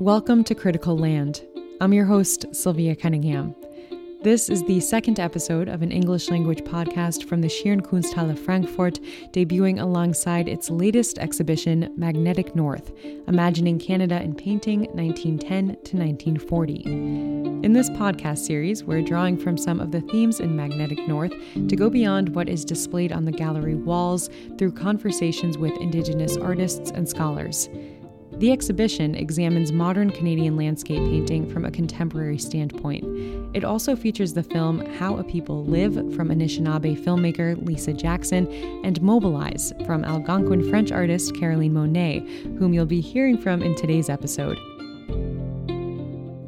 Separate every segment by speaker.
Speaker 1: Welcome to Critical Land. I'm your host, Sylvia Cunningham. This is the second episode of an English language podcast from the Schirn Kunsthalle Frankfurt, debuting alongside its latest exhibition, Magnetic North Imagining Canada in Painting 1910 to 1940. In this podcast series, we're drawing from some of the themes in Magnetic North to go beyond what is displayed on the gallery walls through conversations with Indigenous artists and scholars. The exhibition examines modern Canadian landscape painting from a contemporary standpoint. It also features the film How a People Live from Anishinaabe filmmaker Lisa Jackson and Mobilize from Algonquin French artist Caroline Monnet, whom you'll be hearing from in today's episode.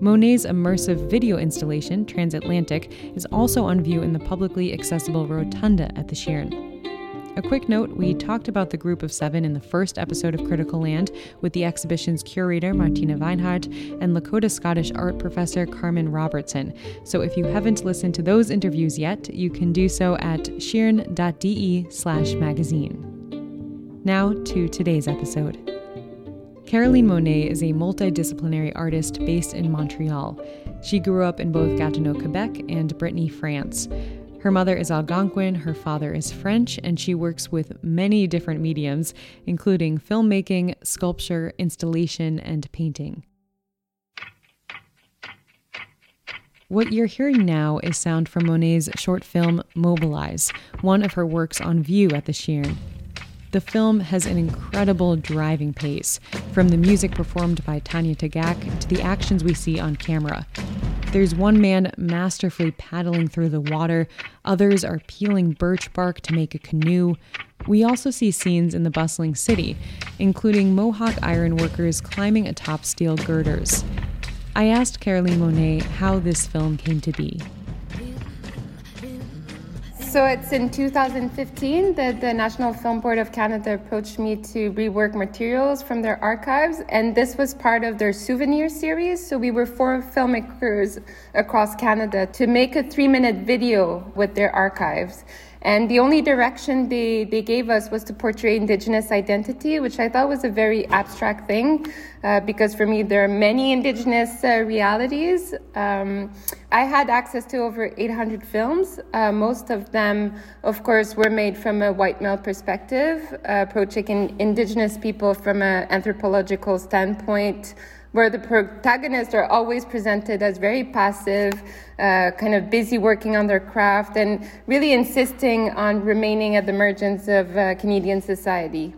Speaker 1: Monnet's immersive video installation, Transatlantic, is also on view in the publicly accessible rotunda at the Schirn. A quick note we talked about the group of seven in the first episode of Critical Land with the exhibition's curator Martina Weinhart and Lakota Scottish art professor Carmen Robertson. So if you haven't listened to those interviews yet, you can do so at schirn.de slash magazine. Now to today's episode. Caroline Monnet is a multidisciplinary artist based in Montreal. She grew up in both Gatineau, Quebec and Brittany, France. Her mother is Algonquin, her father is French, and she works with many different mediums, including filmmaking, sculpture, installation, and painting. What you're hearing now is sound from Monnet's short film Mobilize, one of her works on view at the Schirn. The film has an incredible driving pace, from the music performed by Tanya Tagaq to the actions we see on camera. There's one man masterfully paddling through the water, others are peeling birch bark to make a canoe. We also see scenes in the bustling city, including Mohawk iron workers climbing atop steel girders. I asked Caroline Monnet how this film came to be.
Speaker 2: So it's in 2015 that the National Film Board of Canada approached me to rework materials from their archives, and this was part of their souvenir series. So we were four filmmakers across Canada to make a three minute video with their archives. And the only direction they, they gave us was to portray Indigenous identity, which I thought was a very abstract thing, uh, because for me, there are many Indigenous uh, realities. Um, I had access to over 800 films. Uh, most of them, of course, were made from a white male perspective, uh, approaching Indigenous people from an anthropological standpoint where the protagonists are always presented as very passive, uh, kind of busy working on their craft, and really insisting on remaining at the margins of uh, Canadian society.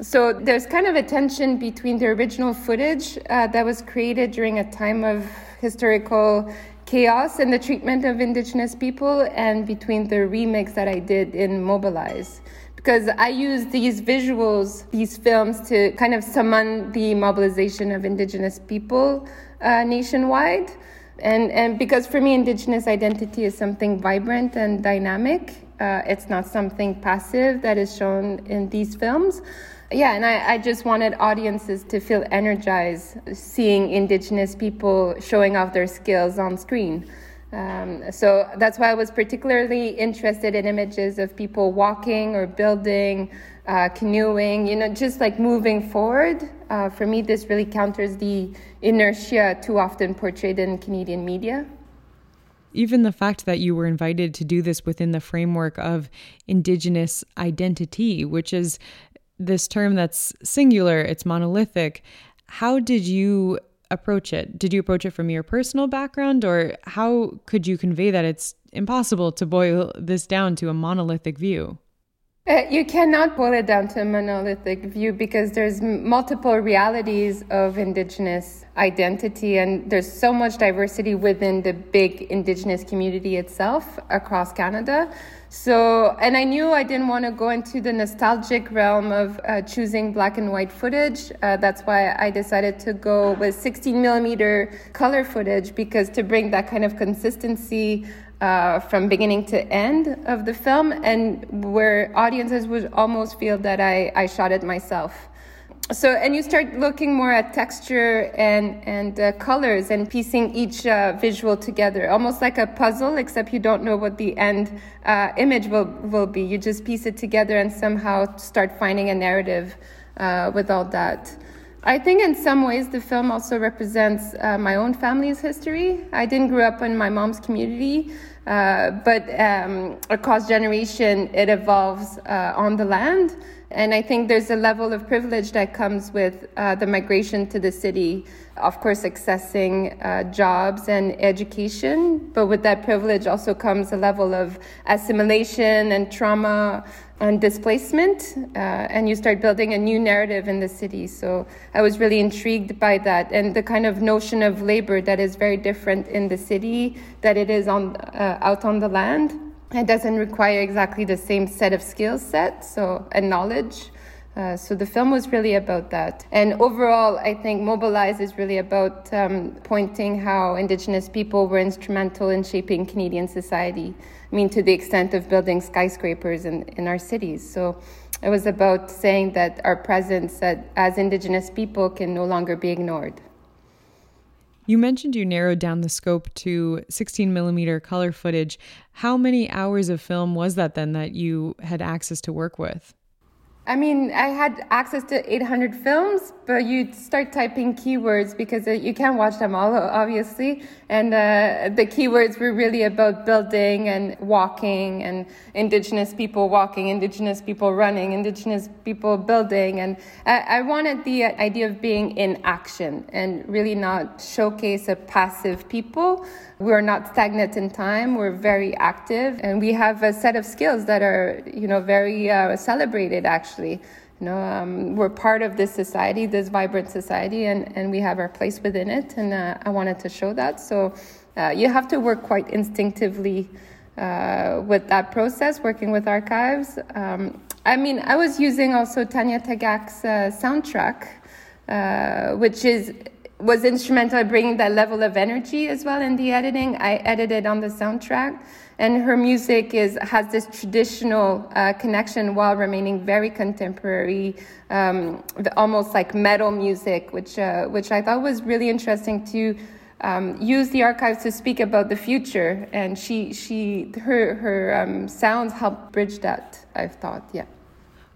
Speaker 2: So there's kind of a tension between the original footage uh, that was created during a time of historical chaos and the treatment of Indigenous people, and between the remix that I did in Mobilize because I use these visuals, these films, to kind of summon the mobilization of Indigenous people uh, nationwide. And, and because for me, Indigenous identity is something vibrant and dynamic. Uh, it's not something passive that is shown in these films. Yeah, and I, I just wanted audiences to feel energized seeing Indigenous people showing off their skills on screen. Um, so that's why I was particularly interested in images of people walking or building, uh, canoeing, you know, just like moving forward. Uh, for me, this really counters the inertia too often portrayed in Canadian media.
Speaker 1: Even the fact that you were invited to do this within the framework of Indigenous identity, which is this term that's singular, it's monolithic. How did you approach it? Did you approach it from your personal background, or how could you convey that it's impossible to boil this down to a monolithic view?
Speaker 2: Uh, you cannot boil it down to a monolithic view because there's multiple realities of indigenous identity and there's so much diversity within the big indigenous community itself across Canada. So, and I knew I didn't want to go into the nostalgic realm of uh, choosing black and white footage. Uh, that's why I decided to go with 16 millimeter color footage because to bring that kind of consistency uh, from beginning to end of the film, and where audiences would almost feel that I, I shot it myself. So, and you start looking more at texture and and uh, colors and piecing each uh, visual together, almost like a puzzle, except you don't know what the end uh, image will will be. You just piece it together and somehow start finding a narrative uh, with all that. I think in some ways the film also represents uh, my own family's history. I didn't grow up in my mom's community, uh, but um, across generation it evolves uh, on the land. And I think there's a level of privilege that comes with uh, the migration to the city. Of course, accessing uh, jobs and education, but with that privilege also comes a level of assimilation and trauma and displacement. Uh, and you start building a new narrative in the city. So I was really intrigued by that and the kind of notion of labor that is very different in the city that it is on uh, out on the land. It doesn't require exactly the same set of skill sets so and knowledge. Uh, so the film was really about that. And overall, I think Mobilize is really about um, pointing how Indigenous people were instrumental in shaping Canadian society. I mean, to the extent of building skyscrapers in, in our cities. So it was about saying that our presence as Indigenous people can no longer be ignored.
Speaker 1: You mentioned you narrowed down the scope to 16 millimeter color footage. How many hours of film was that then that you had access to work with?
Speaker 2: I mean, I had access to 800 films, but you start typing keywords because uh, you can't watch them all, obviously. And uh, the keywords were really about building and walking and indigenous people walking, indigenous people running, indigenous people building. And I, I wanted the idea of being in action and really not showcase a passive people. We're not stagnant in time. We're very active and we have a set of skills that are, you know, very uh, celebrated actually. You know, um, we're part of this society, this vibrant society, and, and we have our place within it. And uh, I wanted to show that. So uh, you have to work quite instinctively uh, with that process, working with archives. Um, I mean, I was using also Tanya Tagaq's uh, soundtrack, uh, which is was instrumental in bringing that level of energy as well in the editing. I edited on the soundtrack, and her music is has this traditional uh, connection while remaining very contemporary, um, almost like metal music, which uh, which I thought was really interesting to. Um, use the archives to speak about the future, and she, she, her, her um, sounds help bridge that. I've thought, yeah.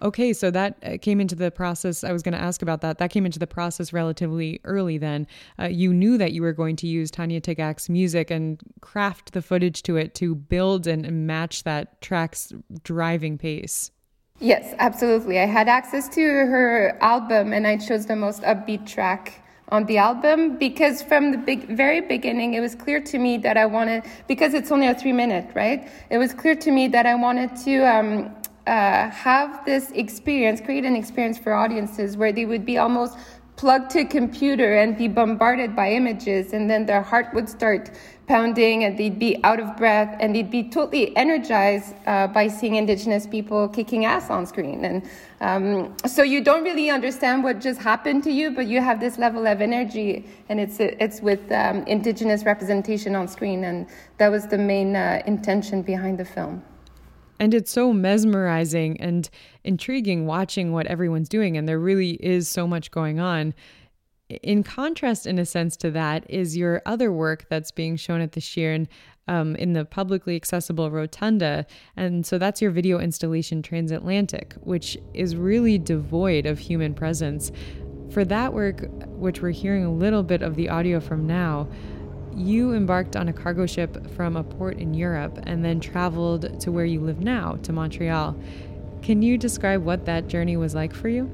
Speaker 1: Okay, so that uh, came into the process. I was going to ask about that. That came into the process relatively early then. Uh, you knew that you were going to use Tanya Tagaq's music and craft the footage to it to build and match that track's driving pace.
Speaker 2: Yes, absolutely. I had access to her album and I chose the most upbeat track on the album because from the big, very beginning it was clear to me that I wanted because it's only a three minute right it was clear to me that I wanted to um, uh, have this experience, create an experience for audiences where they would be almost plugged to a computer and be bombarded by images, and then their heart would start pounding and they'd be out of breath and they'd be totally energized uh, by seeing indigenous people kicking ass on screen. And um, so you don't really understand what just happened to you but you have this level of energy and it's it's with um, indigenous representation on screen and that was the main uh, intention behind the film
Speaker 1: and it's so mesmerizing and intriguing watching what everyone's doing. And there really is so much going on. In contrast, in a sense, to that is your other work that's being shown at the Schirn um, in the publicly accessible rotunda. And so that's your video installation Transatlantic, which is really devoid of human presence. For that work, which we're hearing a little bit of the audio from now, you embarked on a cargo ship from a port in Europe and then traveled to where you live now, to Montreal. Can you describe what that journey was like for you?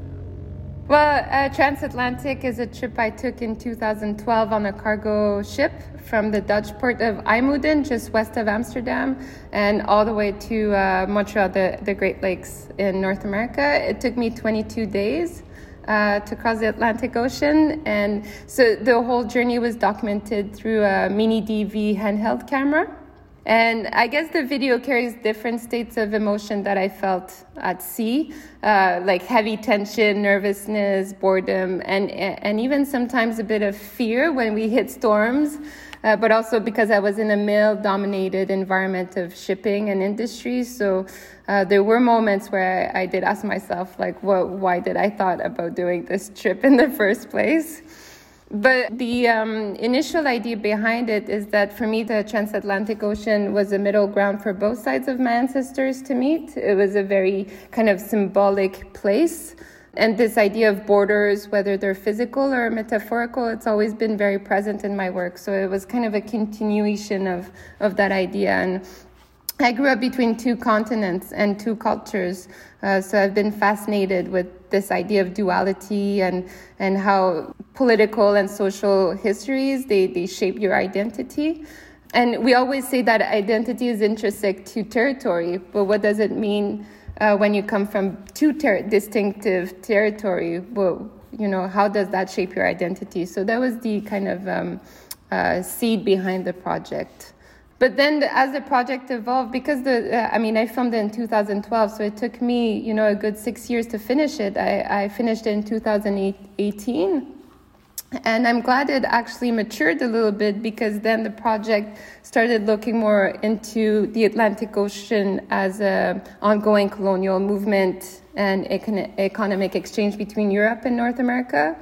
Speaker 2: Well, uh, Transatlantic is a trip I took in 2012 on a cargo ship from the Dutch port of IJmuiden, just west of Amsterdam, and all the way to uh, Montreal, the, the Great Lakes in North America. It took me 22 days uh, to cross the Atlantic Ocean. And so the whole journey was documented through a mini DV handheld camera. And I guess the video carries different states of emotion that I felt at sea, uh, like heavy tension, nervousness, boredom, and, and even sometimes a bit of fear when we hit storms uh, but also because I was in a male dominated environment of shipping and industry. So uh, there were moments where I, I did ask myself, like, what, why did I thought about doing this trip in the first place? But the um, initial idea behind it is that for me, the transatlantic ocean was a middle ground for both sides of my ancestors to meet. It was a very kind of symbolic place And this idea of borders, whether they're physical or metaphorical, it's always been very present in my work. So it was kind of a continuation of, of that idea. And I grew up between two continents and two cultures, uh, so I've been fascinated with this idea of duality and and how political and social histories they, they shape your identity. And we always say that identity is intrinsic to territory, but what does it mean uh, when you come from two ter- distinctive territory? Well, you know, how does that shape your identity? So that was the kind of um, uh, seed behind the project. But then, as the project evolved, because the, uh, I mean, I filmed it in 2012, so it took me, you know, a good six years to finish it. I, I finished it in 2018. And I'm glad it actually matured a little bit because then the project started looking more into the Atlantic Ocean as an ongoing colonial movement and econ- economic exchange between Europe and North America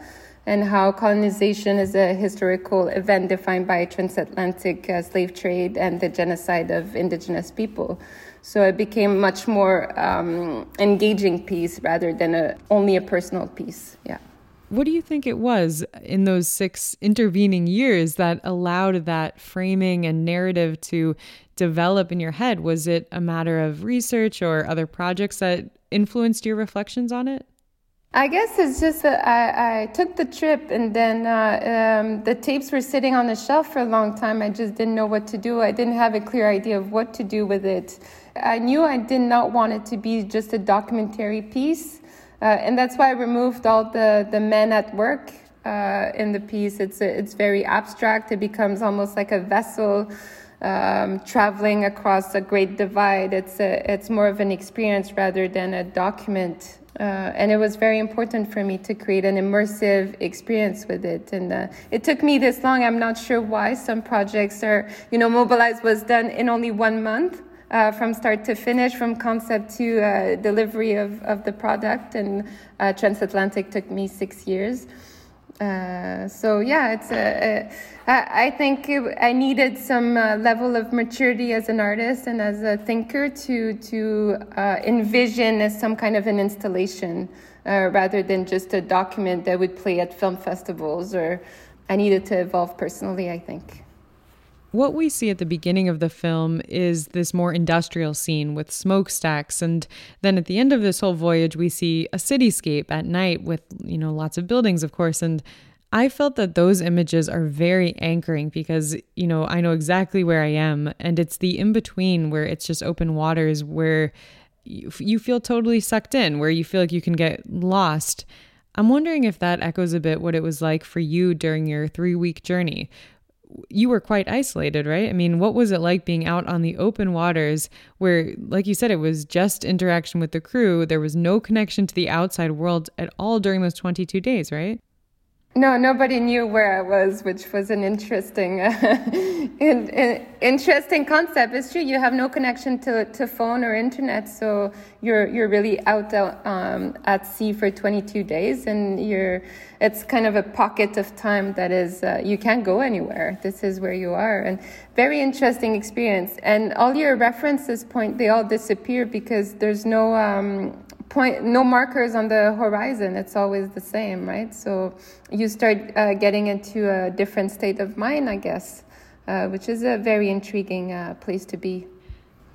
Speaker 2: and how colonization is a historical event defined by transatlantic uh, slave trade and the genocide of indigenous people. So it became much more um, engaging piece rather than a, only a personal piece. Yeah.
Speaker 1: What do you think it was in those six intervening years that allowed that framing and narrative to develop in your head? Was it a matter of research or other projects that influenced your reflections on it?
Speaker 2: I guess it's just that I, I took the trip and then uh, um, the tapes were sitting on the shelf for a long time. I just didn't know what to do. I didn't have a clear idea of what to do with it. I knew I did not want it to be just a documentary piece. Uh, and that's why I removed all the, the men at work uh, in the piece. It's, it's very abstract, it becomes almost like a vessel. Um, traveling across a great divide, it's a, it's more of an experience rather than a document uh, and it was very important for me to create an immersive experience with it. And uh, it took me this long. I'm not sure why some projects are, you know, Mobilize was done in only one month. Uh, from start to finish, from concept to uh, delivery of, of the product, and uh, Transatlantic took me six years. Uh, so yeah, it's a, a, I think it, I needed some uh, level of maturity as an artist and as a thinker to to uh, envision as some kind of an installation rather than just a document that would play at film festivals. Or I needed to evolve personally. I think.
Speaker 1: What we see at the beginning of the film is this more industrial scene with smokestacks. And then at the end of this whole voyage we see a cityscape at night with, you know, lots of buildings of course. And I felt that those images are very anchoring because, you know, I know exactly where I am. And it's the in between where it's just open waters where you, you feel totally sucked in, where you feel like you can get lost. I'm wondering if that echoes a bit what it was like for you during your 3-week journey you were quite isolated, right? I mean, what was it like being out on the open waters where, like you said, it was just interaction with the crew? There was no connection to the outside world at all during those 22 days, right?
Speaker 2: No, nobody knew where I was, which was an interesting, uh, in, in, interesting concept. It's true you have no connection to, to phone or internet, so you're you're really out um, at sea for 22 days, and you're it's kind of a pocket of time that is uh, you can't go anywhere. This is where you are, and very interesting experience. And all your references point they all disappear because there's no. Um, point no markers on the horizon it's always the same right so you start uh, getting into a different state of mind i guess uh, which is a very intriguing uh, place to be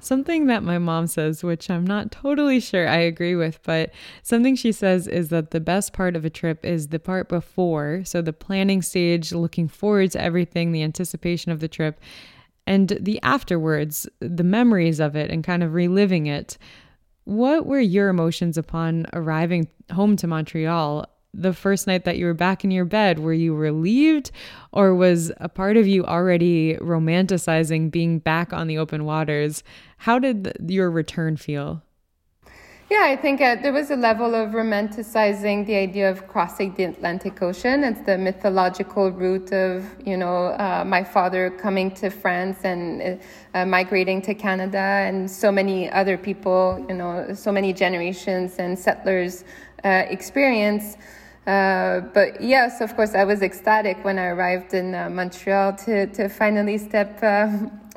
Speaker 1: Something that my mom says, which I'm not totally sure I agree with, but something she says is that the best part of a trip is the part before. So, the planning stage, looking forward to everything, the anticipation of the trip, and the afterwards, the memories of it, and kind of reliving it. What were your emotions upon arriving home to Montreal? The first night that you were back in your bed, were you relieved, or was a part of you already romanticizing being back on the open waters? How did your return feel?
Speaker 2: Yeah, I think uh, there was a level of romanticizing the idea of crossing the Atlantic Ocean. It's the mythological route of, you know, uh, my father coming to France and uh, migrating to Canada, and so many other people, you know, so many generations and settlers uh, experience. Uh, but yes, of course, I was ecstatic when I arrived in uh, Montreal to, to finally step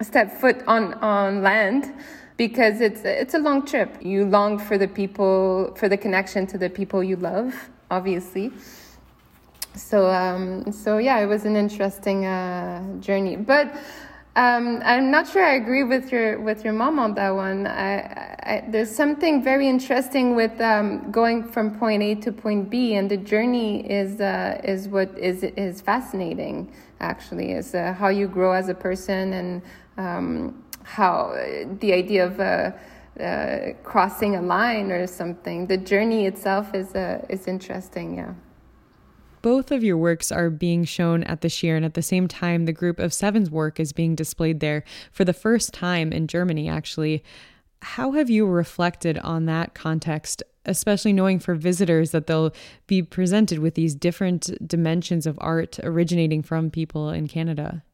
Speaker 2: step foot on on land. Because it's it's a long trip. You long for the people, for the connection to the people you love, obviously. So um, so yeah, it was an interesting uh, journey, but. Um, I'm not sure I agree with your with your mom on that one. I, I, there's something very interesting with um, going from point A to point B, and the journey is uh, is what is is fascinating. Actually, is uh, how you grow as a person and um, how the idea of uh, uh crossing a line or something. The journey itself is uh, is interesting. Yeah.
Speaker 1: Both of your works are being shown at the Schirn, and at the same time, the group of seven's work is being displayed there for the first time in Germany, actually. How have you reflected on that context, especially knowing for visitors that they'll be presented with these different dimensions of art originating from people in Canada?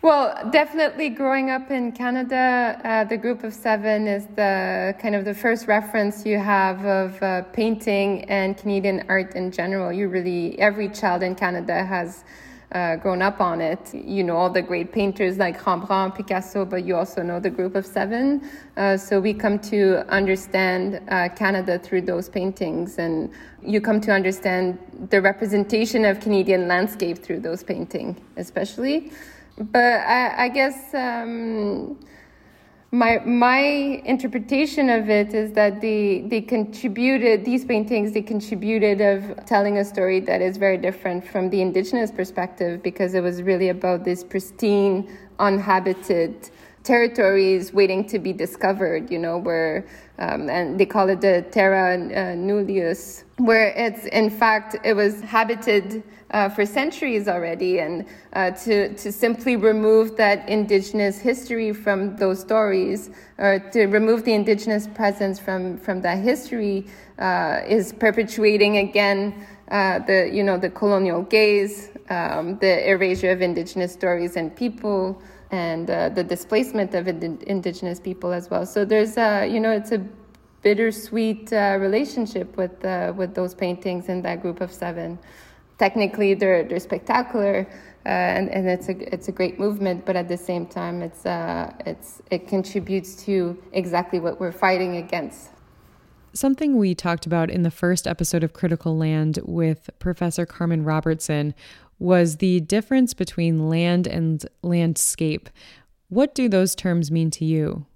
Speaker 2: Well, definitely growing up in Canada, uh, the group of seven is the kind of the first reference you have of uh, painting and Canadian art in general. You really, every child in Canada has uh, grown up on it. You know all the great painters like Rembrandt, Picasso, but you also know the group of seven. Uh, so we come to understand uh, Canada through those paintings, and you come to understand the representation of Canadian landscape through those paintings, especially but I, I guess um, my my interpretation of it is that they they contributed these paintings they contributed of telling a story that is very different from the indigenous perspective because it was really about this pristine uninhabited territories waiting to be discovered, you know, where, um, and they call it the terra uh, nullius, where it's, in fact, it was habited uh, for centuries already. And uh, to, to simply remove that indigenous history from those stories, or to remove the indigenous presence from, from that history, uh, is perpetuating again uh, the, you know, the colonial gaze, um, the erasure of indigenous stories and people and uh, the displacement of ind- indigenous people as well. So there's a, you know, it's a bittersweet uh, relationship with uh, with those paintings in that group of seven. Technically, they're they're spectacular, uh, and and it's a it's a great movement. But at the same time, it's uh, it's it contributes to exactly what we're fighting against.
Speaker 1: Something we talked about in the first episode of Critical Land with Professor Carmen Robertson was the difference between land and landscape. What do those terms mean to you?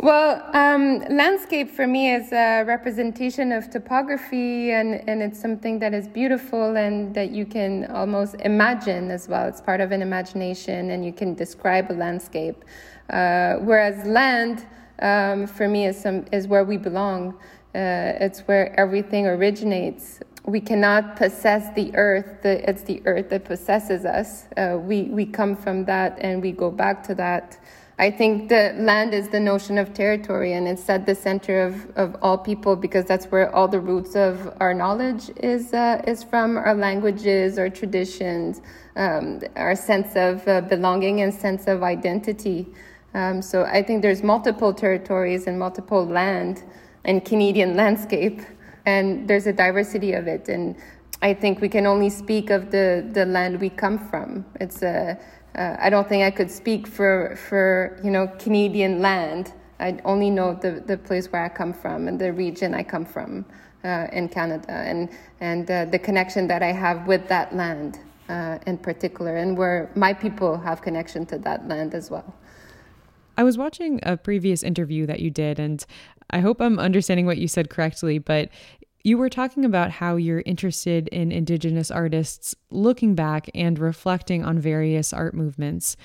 Speaker 2: Well, um, landscape for me is a representation of topography, and, and it's something that is beautiful and that you can almost imagine as well. It's part of an imagination, and you can describe a landscape. Uh, whereas land, um, for me, is, some, is where we belong. Uh, it's where everything originates we cannot possess the earth. The, it's the earth that possesses us. Uh, we, we come from that and we go back to that. I think the land is the notion of territory and it's at the center of, of all people because that's where all the roots of our knowledge is, uh, is from our languages, our traditions, um, our sense of uh, belonging and sense of identity. Um, so I think there's multiple territories and multiple land and Canadian landscape and there's a diversity of it. And I think we can only speak of the, the land we come from. It's a, uh, I don't think I could speak for, for you know, Canadian land. I only know the, the place where I come from and the region I come from uh, in Canada and, and uh, the connection that I have with that land uh, in particular and where my people have connection to that land as well.
Speaker 1: I was watching a previous interview that you did, and I hope I'm understanding what you said correctly, but you were talking about how you're interested in Indigenous artists looking back and reflecting on various art movements.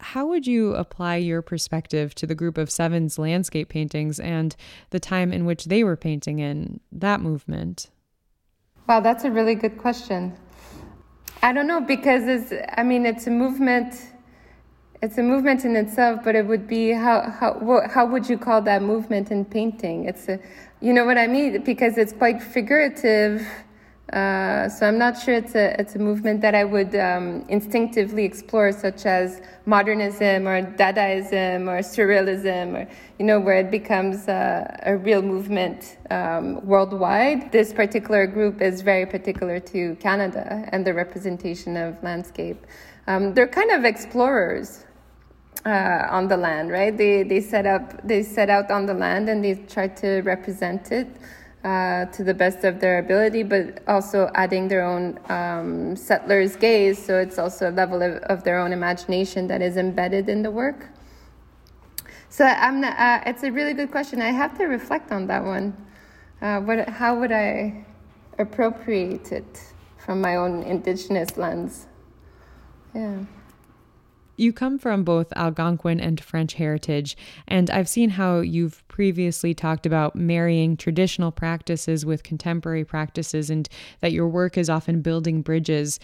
Speaker 1: How would you apply your perspective to the group of Seven's landscape paintings and the time in which they were painting in that movement?
Speaker 2: Wow, that's a really good question. I don't know because it's, I mean, it's a movement it's a movement in itself, but it would be how how how would you call that movement in painting? It's a, you know what I mean, because it's quite figurative. Uh, so I'm not sure it's a it's a movement that I would um, instinctively explore, such as modernism or Dadaism or Surrealism, or you know where it becomes a, a real movement um, worldwide. This particular group is very particular to Canada and the representation of landscape. Um, they're kind of explorers uh, on the land, right? They they set up they set out on the land and they try to represent it uh, to the best of their ability, but also adding their own um, settlers' gaze. So it's also a level of, of, their own imagination that is embedded in the work. So I'm not, uh, it's a really good question. I have to reflect on that one. Uh, what, how would I appropriate it from my own indigenous lens? Yeah.
Speaker 1: You come from both Algonquin and French heritage, and I've seen how you've previously talked about marrying traditional practices with contemporary practices and that your work is often building bridges.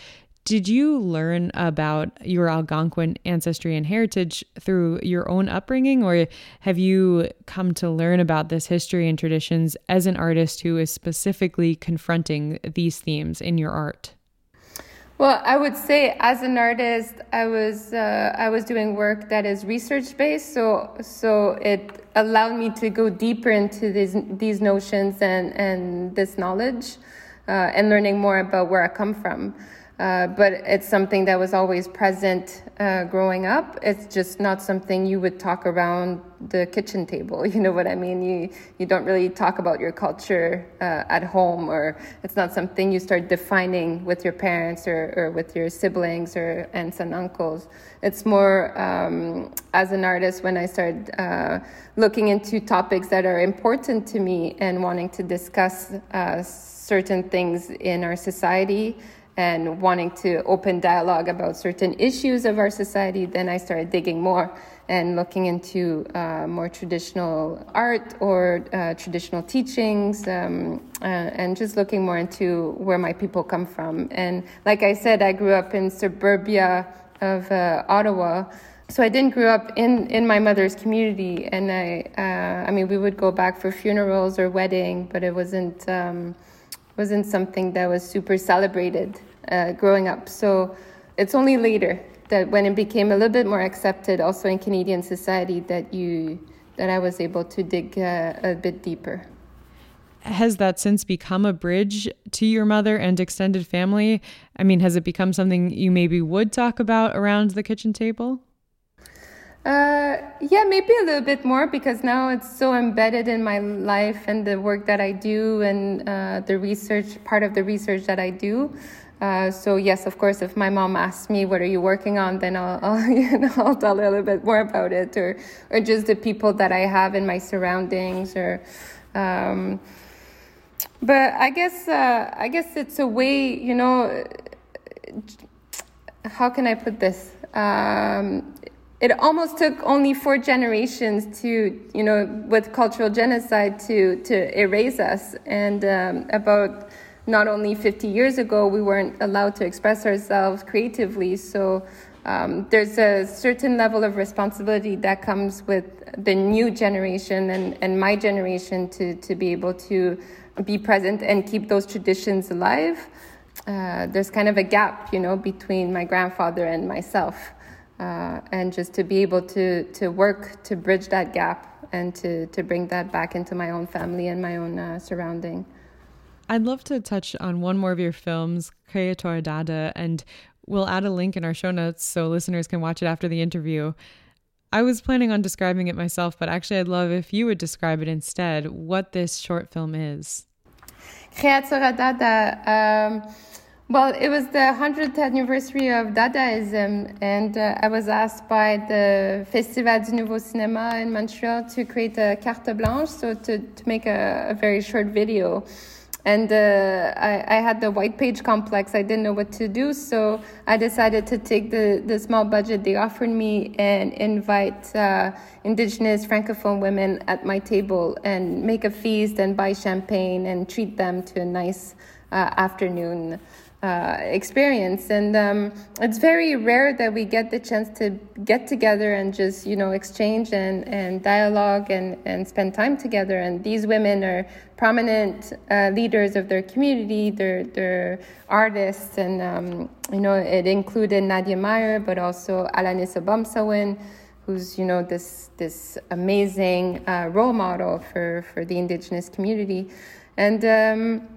Speaker 1: Did you learn about your Algonquin ancestry and heritage through your own upbringing, or have you come to learn about this history and traditions as an artist who is specifically confronting these themes in your art?
Speaker 2: Well, I would say as an artist, I was uh, I was doing work that is research based, so so it allowed me to go deeper into these these notions and and this knowledge, uh, and learning more about where I come from. Uh, but it's something that was always present uh, growing up. It's just not something you would talk around the kitchen table. You know what I mean? You you don't really talk about your culture uh, at home, or it's not something you start defining with your parents or, or with your siblings or aunts and uncles. It's more um, as an artist when I started uh, looking into topics that are important to me and wanting to discuss uh, certain things in our society and wanting to open dialogue about certain issues of our society, then I started digging more and looking into uh, more traditional art or uh, traditional teachings um, uh, and just looking more into where my people come from. And like I said, I grew up in suburbia of uh, Ottawa. So I didn't grow up in, in my mother's community, and I uh, I mean we would go back for funerals or wedding, but it wasn't um, wasn't something that was super celebrated uh, growing up. So it's only later that when it became a little bit more accepted, also in Canadian society, that you that I was able to dig uh, a bit deeper.
Speaker 1: Has that since become a bridge to your mother and extended family? I mean, has it become something you maybe would talk about around the kitchen table?
Speaker 2: Uh, yeah, maybe a little bit more because now it's so embedded in my life and the work that I do and uh, the research, part of the research that I do. Uh, so yes, of course, if my mom asks me what are you working on, then I'll, I'll, you know, I'll tell a little bit more about it, or or just the people that I have in my surroundings, or. Um, but I guess uh, I guess it's a way, you know. How can I put this? Um, it almost took only four generations to, you know, with cultural genocide to to erase us. And um, about not only 50 years ago, we weren't allowed to express ourselves creatively. So um, there's a certain level of responsibility that comes with the new generation and, and my generation to to be able to be present and keep those traditions alive. Uh, there's kind of a gap, you know, between my grandfather and myself uh, and just to be able to to work to bridge that gap and to to bring that back into my own family and my own uh, surrounding.
Speaker 1: I'd love to touch on one more of your films, Creatura Dada, and we'll add a link in our show notes so listeners can watch it after the interview. I was planning on describing it myself, but actually, I'd love if you would describe it instead. What this short film is.
Speaker 2: Creatura Dada. Um, well, it was the 100th anniversary of Dadaism, and uh, I was asked by the Festival du Nouveau Cinéma in Montreal to create a carte blanche, so to, to make a, a very short video. And uh, I, I, had the white page complex. I didn't know what to do, so I decided to take the, the small budget they offered me and invite uh, Indigenous Francophone women at my table and make a feast and buy champagne and treat them to a nice uh, afternoon uh, experience. And um, it's very rare that we get the chance to get together and just you know exchange and, and dialogue and, and spend time together. And these women are prominent uh, leaders of their community. They're, they're artists. And um, you know it included nadia myre but also alanis obomsawin who's you know this this amazing uh, role model for for the indigenous community. And um,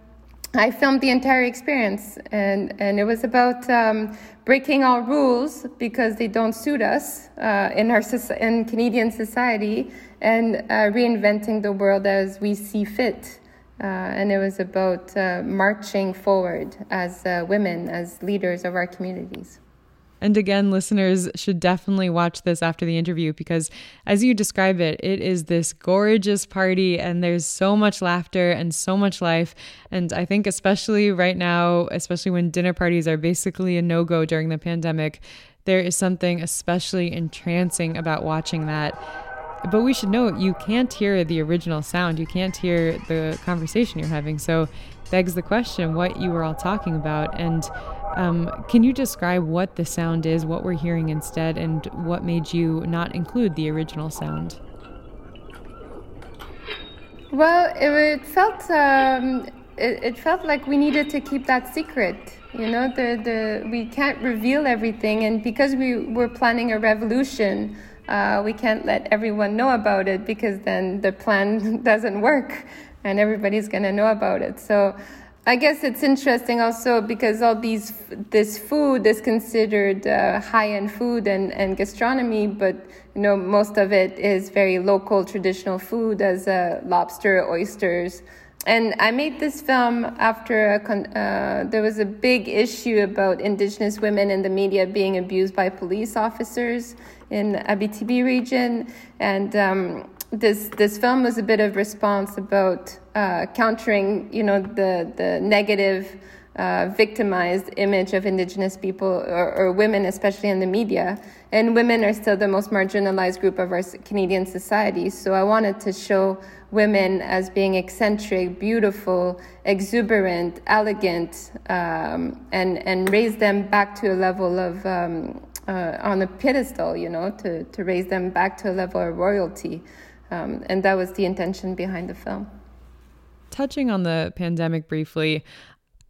Speaker 2: I filmed the entire experience, and, and it was about um, breaking all rules because they don't suit us uh, in our in Canadian society, and uh, reinventing the world as we see fit. Uh, and it was about uh, marching forward as uh, women, as leaders of our communities.
Speaker 1: And again, listeners should definitely watch this after the interview because, as you describe it, it is this gorgeous party and there's so much laughter and so much life. And I think, especially right now, especially when dinner parties are basically a no go during the pandemic, there is something especially entrancing about watching that. But we should note you can't hear the original sound, you can't hear the conversation you're having. So, begs the question what you were all talking about. And um, can you describe what the sound is, what we're hearing instead, and what made you not include the original sound?
Speaker 2: Well, it, felt um, it, it, felt like we needed to keep that secret. You know, the the we can't reveal everything, and because we were planning a revolution, uh, we can't let everyone know about it because then the plan doesn't work, and everybody's gonna know about it. So I guess it's interesting also because all these this food is considered uh, high end food and, and gastronomy, but you know most of it is very local traditional food as uh, lobster, oysters. And I made this film after con- uh, there was a big issue about Indigenous women in the media being abused by police officers in Abitibi region, and um, this this film was a bit of response about uh, countering, you know, the the negative, uh, victimized image of Indigenous people or, or, women, especially in the media. And women are still the most marginalized group of our Canadian society. So I wanted to show women as being eccentric, beautiful, exuberant, elegant, um, and and raise them back to a level of um, uh, on a pedestal, you know, to to raise them back to a level of royalty. Um, and that was the intention behind the film.
Speaker 1: Touching on the pandemic briefly,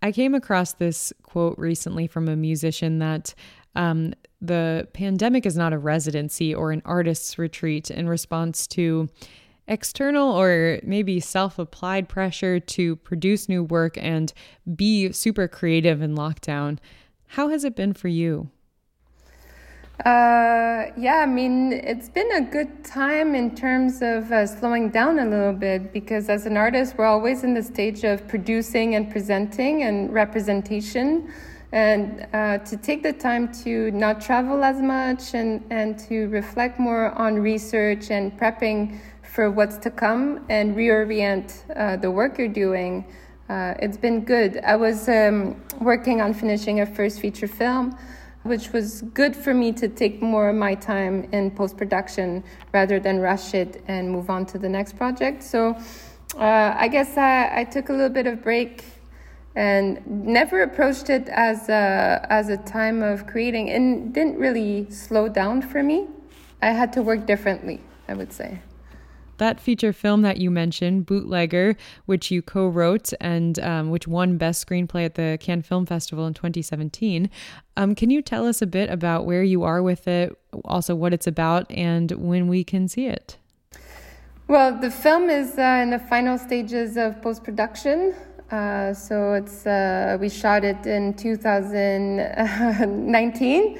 Speaker 1: I came across this quote recently from a musician that um, the pandemic is not a residency or an artist's retreat in response to external or maybe self applied pressure to produce new work and be super creative in lockdown. How has it been for you?
Speaker 2: Uh, yeah, I mean, it's been a good time in terms of uh, slowing down a little bit because as an artist, we're always in the stage of producing and presenting and representation. And uh, to take the time to not travel as much and, and to reflect more on research and prepping for what's to come and reorient uh, the work you're doing, uh, it's been good. I was um, working on finishing a first feature film which was good for me to take more of my time in post production rather than rush it and move on to the next project. So uh, I guess I, I, took a little bit of break and never approached it as a, as a time of creating and didn't really slow down for me. I had to work differently, I would say.
Speaker 1: That feature film that you mentioned, Bootlegger, which you co wrote and um, which won Best Screenplay at the Cannes Film Festival in 2017. Um, can you tell us a bit about where you are with it, also what it's about, and when we can see it?
Speaker 2: Well, the film is uh, in the final stages of post production. Uh, so it's uh, we shot it in 2019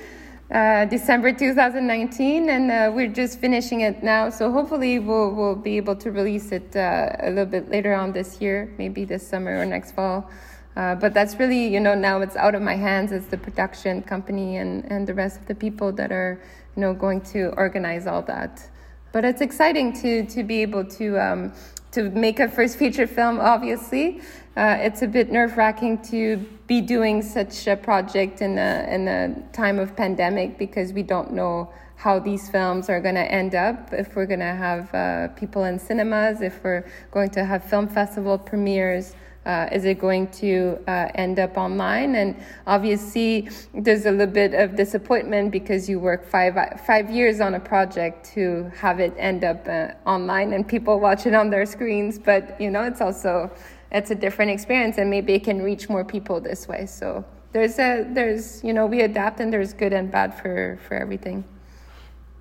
Speaker 2: uh, December 2019, and uh, we're just finishing it now. So hopefully we'll we'll be able to release it uh, a little bit later on this year, maybe this summer or next fall. Uh, but that's really, you know, now it's out of my hands. It's the production company and, and the rest of the people that are, you know, going to organize all that. But it's exciting to to be able to um, to make a first feature film. Obviously, uh, it's a bit nerve wracking to be doing such a project in a in a time of pandemic because we don't know how these films are going to end up if we're going to have uh, people in cinemas if we're going to have film festival premieres uh, is it going to uh, end up online? And obviously there's a little bit of disappointment because you work five five years on a project to have it end up uh, online and people watch it on their screens. But you know it's also it's a different experience and maybe it can reach more people this way. So there's a there's you know we adapt and there's good and bad for for everything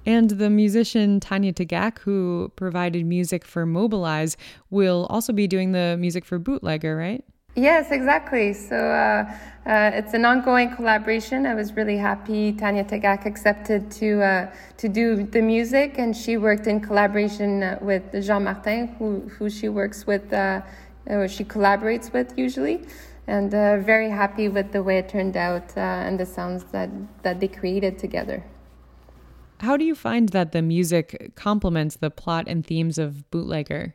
Speaker 1: and the musician Tanya Tagaq, who provided music for Mobilize, will also be doing the music for Bootlegger, right?
Speaker 2: Yes, exactly. So uh, uh, it's an ongoing collaboration. I was really happy Tanya Tagaq accepted to uh, to do the music, and she worked in collaboration uh, with Jean Martin, who who she works with, uh, uh, she collaborates with usually, and very happy with the way it turned out and the sounds that that they created together.
Speaker 1: How do you find that the music complements the plot and themes of Bootlegger?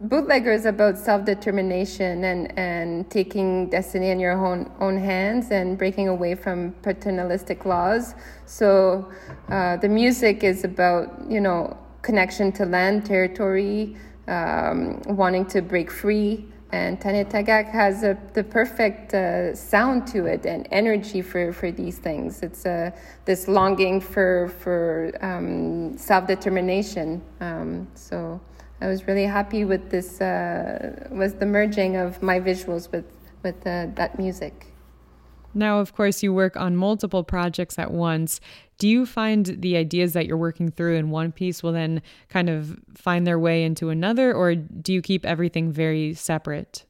Speaker 2: Bootlegger is about self-determination and, and taking destiny in your own, own hands and breaking away from paternalistic laws. So uh, the music is about, you know, connection to land, territory, um, wanting to break free. And Tanya Tagaq has a, the perfect uh, sound to it and energy for, for these things. It's uh, this longing for, for um, self-determination. Um, so... I was really happy with this uh, was the merging of my visuals with with uh, that music.
Speaker 1: Now, of course, you work on multiple projects at once. Do you find the ideas that you're working through in one piece will then kind of find their way into another, or do you keep everything very separate?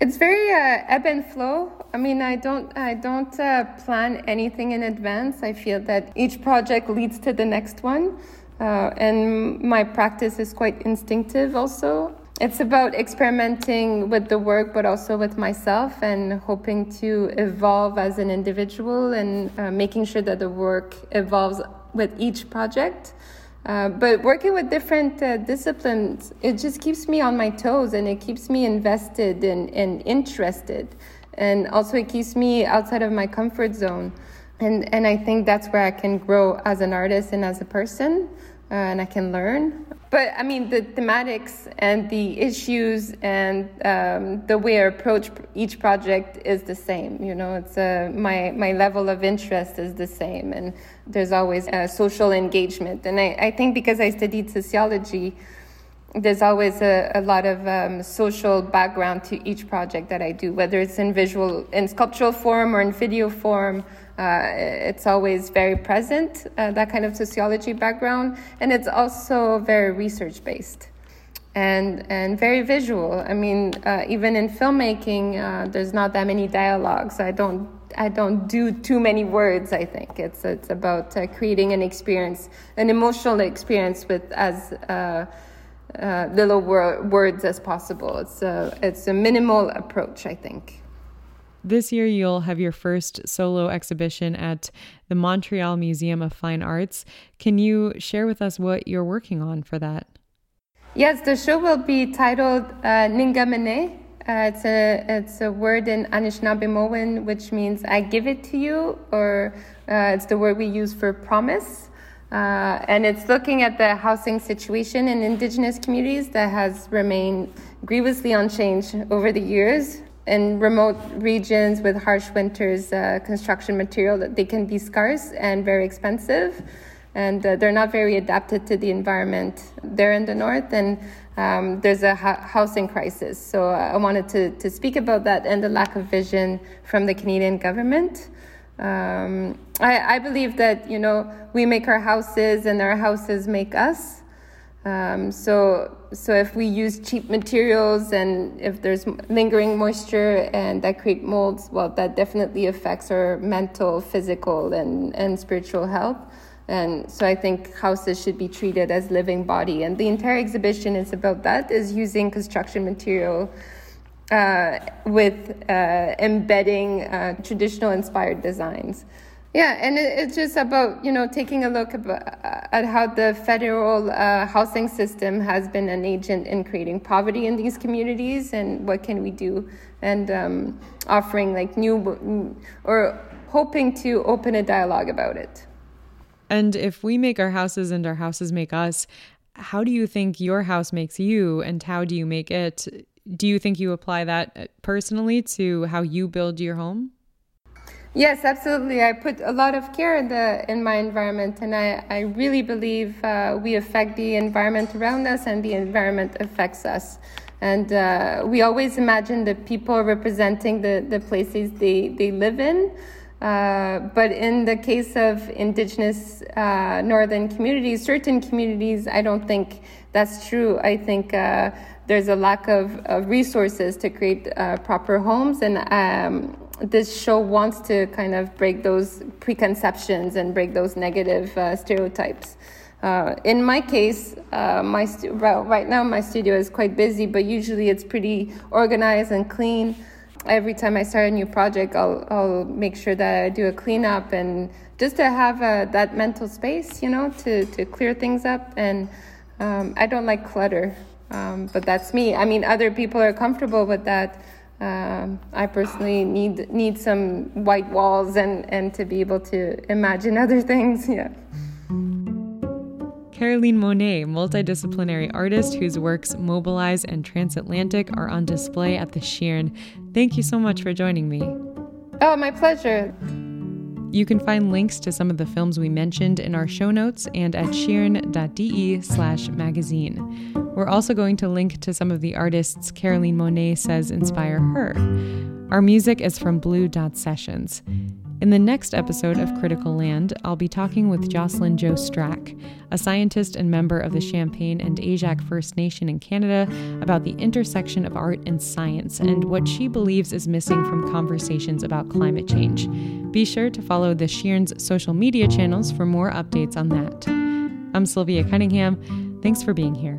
Speaker 2: It's very uh, ebb and flow. I mean, I don't, I don't uh, plan anything in advance. I feel that each project leads to the next one. Uh, and my practice is quite instinctive also. It's about experimenting with the work, but also with myself and hoping to evolve as an individual and uh, making sure that the work evolves with each project. Uh, but working with different uh, disciplines, it just keeps me on my toes and it keeps me invested and, and interested. And also, it keeps me outside of my comfort zone. And, and I think that's where I can grow as an artist and as a person uh, and I can learn. But I mean, the thematics and the issues and um, the way I approach each project is the same. You know, it's uh, my my level of interest is the same, and there's always social engagement. And I, I think because I studied sociology, there's always a, a lot of um, social background to each project that I do, whether it's in visual, in sculptural form or in video form. Uh, it's always very present, uh, that kind of sociology background, and it's also very research based and and very visual. I mean, uh, even in filmmaking, uh, there's not that many dialogues. I don't I don't do too many words. I think it's it's about uh, creating an experience, an emotional experience with as uh, little wor- words as possible. It's a it's a minimal approach. I think.
Speaker 1: This year, you'll have your first solo exhibition at the Montreal Museum of Fine Arts. Can you share with us what you're working on for that?
Speaker 2: Yes, the show will be titled uh, Ningamene. Uh, it's a it's a word in Anishinaabemowin which means "I give it to you," or uh, it's the word we use for promise. Uh, and it's looking at the housing situation in indigenous communities that has remained grievously unchanged over the years in remote regions with harsh winters, uh, construction material that they can be scarce and very expensive, and uh, they're not very adapted to the environment there in the north. And um, there's a ha- housing crisis. So uh, I wanted to to speak about that and the lack of vision from the Canadian government. Um, I, I believe that you know we make our houses and our houses make us. Um, so, so if we use cheap materials and if there's lingering moisture and that create molds, well, that definitely affects our mental, physical, and, and spiritual health. And so I think houses should be treated as living body. And the entire exhibition is about that, is using construction material uh, with uh, embedding uh, traditional inspired designs. Yeah, and it, it's just about you know taking a look uh, at how the federal uh, housing system has been an agent in creating poverty in these communities, and what can we do, and um, offering like new or hoping to open a dialogue about it.
Speaker 1: And if we make our houses and our houses make us, how do you think your house makes you, and how do you make it? Do you think you apply that personally to how you build your home?
Speaker 2: Yes, absolutely. I put a lot of care in the in my environment, and I, I really believe uh, we affect the environment around us, and the environment affects us. And uh, we always imagine the people representing the, the places they, they live in. Uh, but in the case of indigenous uh, northern communities, certain communities, I don't think that's true. I think uh, there's a lack of, of resources to create uh, proper homes. And um, this show wants to kind of break those preconceptions and break those negative uh, stereotypes. Uh, in my case, uh, my stu- right now my studio is quite busy, but usually it's pretty organized and clean. Every time I start a new project, I'll, I'll make sure that I do a cleanup and just to have uh, that mental space, you know, to, to clear things up. And um, I don't like clutter, um, but that's me. I mean, other people are comfortable with that. Um, I personally need need some white walls and, and to be able to imagine other things. Yeah.
Speaker 1: Caroline Monnet, multidisciplinary artist whose works Mobilize and Transatlantic are on display at the Schirn. Thank you so much for joining me.
Speaker 2: Oh, my pleasure.
Speaker 1: You can find links to some of the films we mentioned in our show notes and at schirn.de slash magazine. We're also going to link to some of the artists Caroline Monnet says inspire her. Our music is from Blue Dot Sessions. In the next episode of Critical Land, I'll be talking with Jocelyn Joe-Strack, a scientist and member of the Champagne and Aishihik First Nation in Canada, about the intersection of art and science and what she believes is missing from conversations about climate change. Be sure to follow the Schirn's social media channels for more updates on that. I'm Sylvia Cunningham. Thanks for being here.